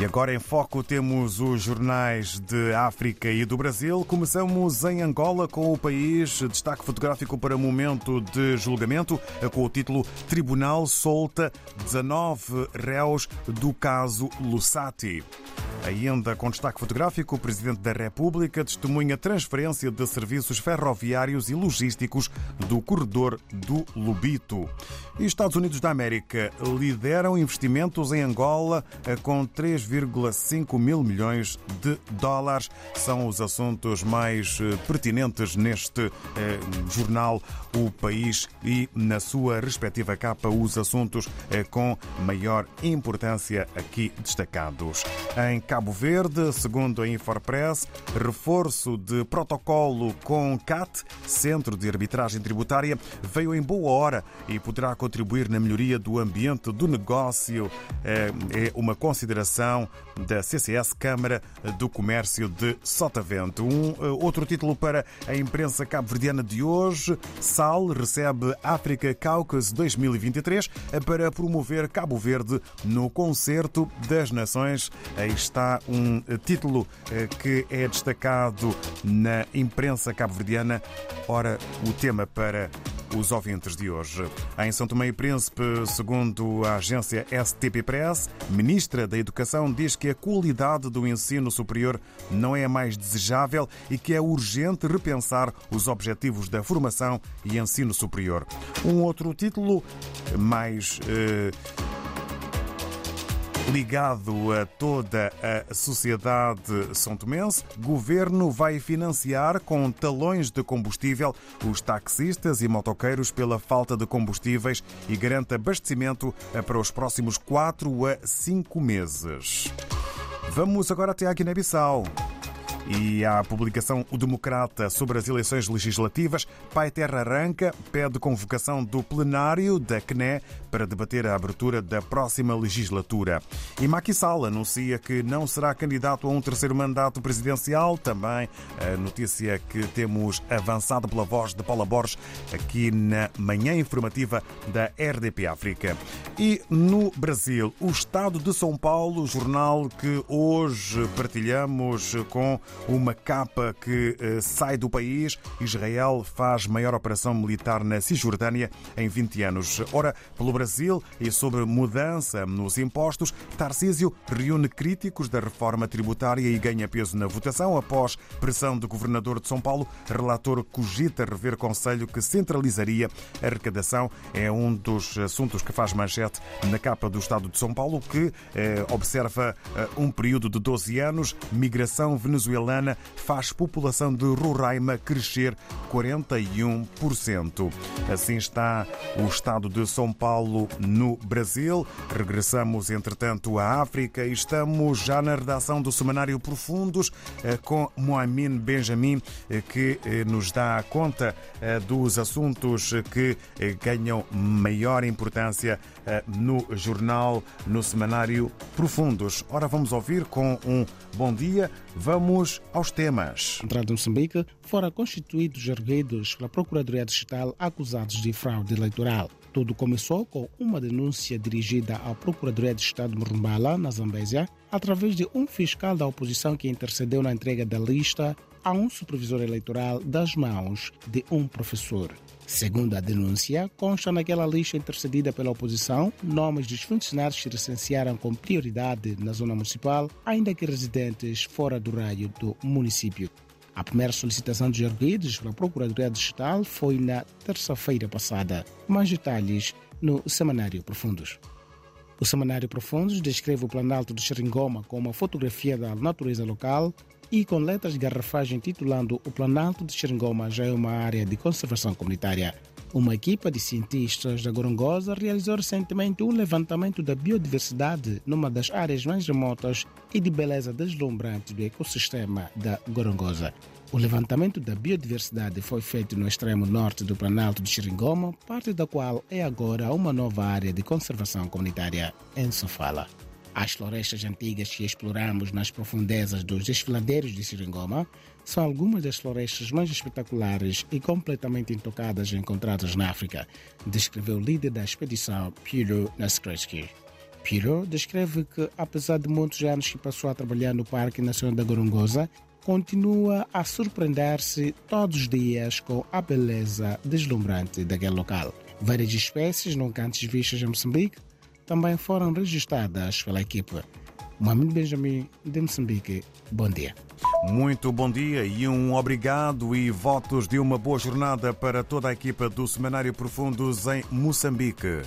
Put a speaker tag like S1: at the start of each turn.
S1: E agora em foco temos os jornais de África e do Brasil. Começamos em Angola com o país. Destaque fotográfico para momento de julgamento com o título Tribunal solta 19 réus do caso Lussati. Ainda com destaque fotográfico, o Presidente da República testemunha transferência de serviços ferroviários e logísticos do corredor do Lubito. E Estados Unidos da América lideram investimentos em Angola com 3,5 mil milhões de dólares. São os assuntos mais pertinentes neste eh, jornal O País e na sua respectiva capa os assuntos eh, com maior importância aqui destacados. Em Cabo Verde, segundo a Infopress, reforço de protocolo com CAT, Centro de Arbitragem Tributária, veio em boa hora e poderá contribuir na melhoria do ambiente do negócio. É uma consideração da CCS Câmara do Comércio de Sotavento. Um outro título para a imprensa cabo-verdiana de hoje: SAL recebe África Caucus 2023 para promover Cabo Verde no Concerto das Nações. Aí está um título que é destacado na imprensa cabo-verdiana. Ora, o tema para os ouvintes de hoje. Em São Tomé e Príncipe, segundo a agência STP Press, ministra da Educação diz que a qualidade do ensino superior não é a mais desejável e que é urgente repensar os objetivos da formação e ensino superior. Um outro título mais. Eh, ligado a toda a sociedade são tomense, governo vai financiar com talões de combustível os taxistas e motoqueiros pela falta de combustíveis e garante abastecimento para os próximos 4 a 5 meses. Vamos agora até a Guiné-Bissau. E a publicação O Democrata sobre as eleições legislativas, Pai Terra Arranca pede convocação do plenário da CNE para debater a abertura da próxima legislatura. E Macky Sall anuncia que não será candidato a um terceiro mandato presidencial. Também a notícia que temos avançado pela voz de Paula Borges aqui na manhã informativa da RDP África. E no Brasil, o Estado de São Paulo, jornal que hoje partilhamos com uma capa que sai do país. Israel faz maior operação militar na Cisjordânia em 20 anos. Ora, pelo Brasil e sobre mudança nos impostos, Tarcísio reúne críticos da reforma tributária e ganha peso na votação após pressão do governador de São Paulo. Relator cogita rever conselho que centralizaria a arrecadação. É um dos assuntos que faz manchete na capa do Estado de São Paulo, que eh, observa eh, um período de 12 anos, migração venezuelana faz população de Roraima crescer 41%. Assim está o estado de São Paulo no Brasil. Regressamos, entretanto, à África e estamos já na redação do Semanário Profundos com Moamin Benjamin, que nos dá conta dos assuntos que ganham maior importância no jornal, no Semanário Profundos. Ora, vamos ouvir com um bom dia. Vamos aos temas.
S2: Entrada de Moçambique, foram constituídos erguidos pela Procuradoria Digital acusados de fraude eleitoral. Tudo começou com uma denúncia dirigida à Procuradoria de Estado de Morumbala, na Zambésia, através de um fiscal da oposição que intercedeu na entrega da lista a um supervisor eleitoral das mãos de um professor. Segundo a denúncia, consta naquela lista intercedida pela oposição nomes dos funcionários que recensearam com prioridade na zona municipal, ainda que residentes fora do raio do município. A primeira solicitação dos erguidos pela Procuradoria Digital foi na terça-feira passada. Mais detalhes no Semanário Profundos. O Semanário Profundos descreve o Planalto de Xeringoma com uma fotografia da natureza local e com letras de garrafagem titulando O Planalto de Xeringoma já é uma área de conservação comunitária. Uma equipa de cientistas da Gorongosa realizou recentemente um levantamento da biodiversidade numa das áreas mais remotas e de beleza deslumbrante do ecossistema da Gorongosa. O levantamento da biodiversidade foi feito no extremo norte do Planalto de Xeringoma, parte da qual é agora uma nova área de conservação comunitária em Sofala. As florestas antigas que exploramos nas profundezas dos desfiladeiros de Seringoma são algumas das florestas mais espetaculares e completamente intocadas encontradas na África, descreveu o líder da expedição Pilo Naskretsky. Piro descreve que, apesar de muitos anos que passou a trabalhar no Parque Nacional da Gorongosa, continua a surpreender-se todos os dias com a beleza deslumbrante daquele local. Várias espécies nunca antes vistas em Moçambique também foram registradas pela equipe. Mohamed Benjamin, de Moçambique, bom dia.
S1: Muito bom dia e um obrigado e votos de uma boa jornada para toda a equipa do Semanário Profundos em Moçambique.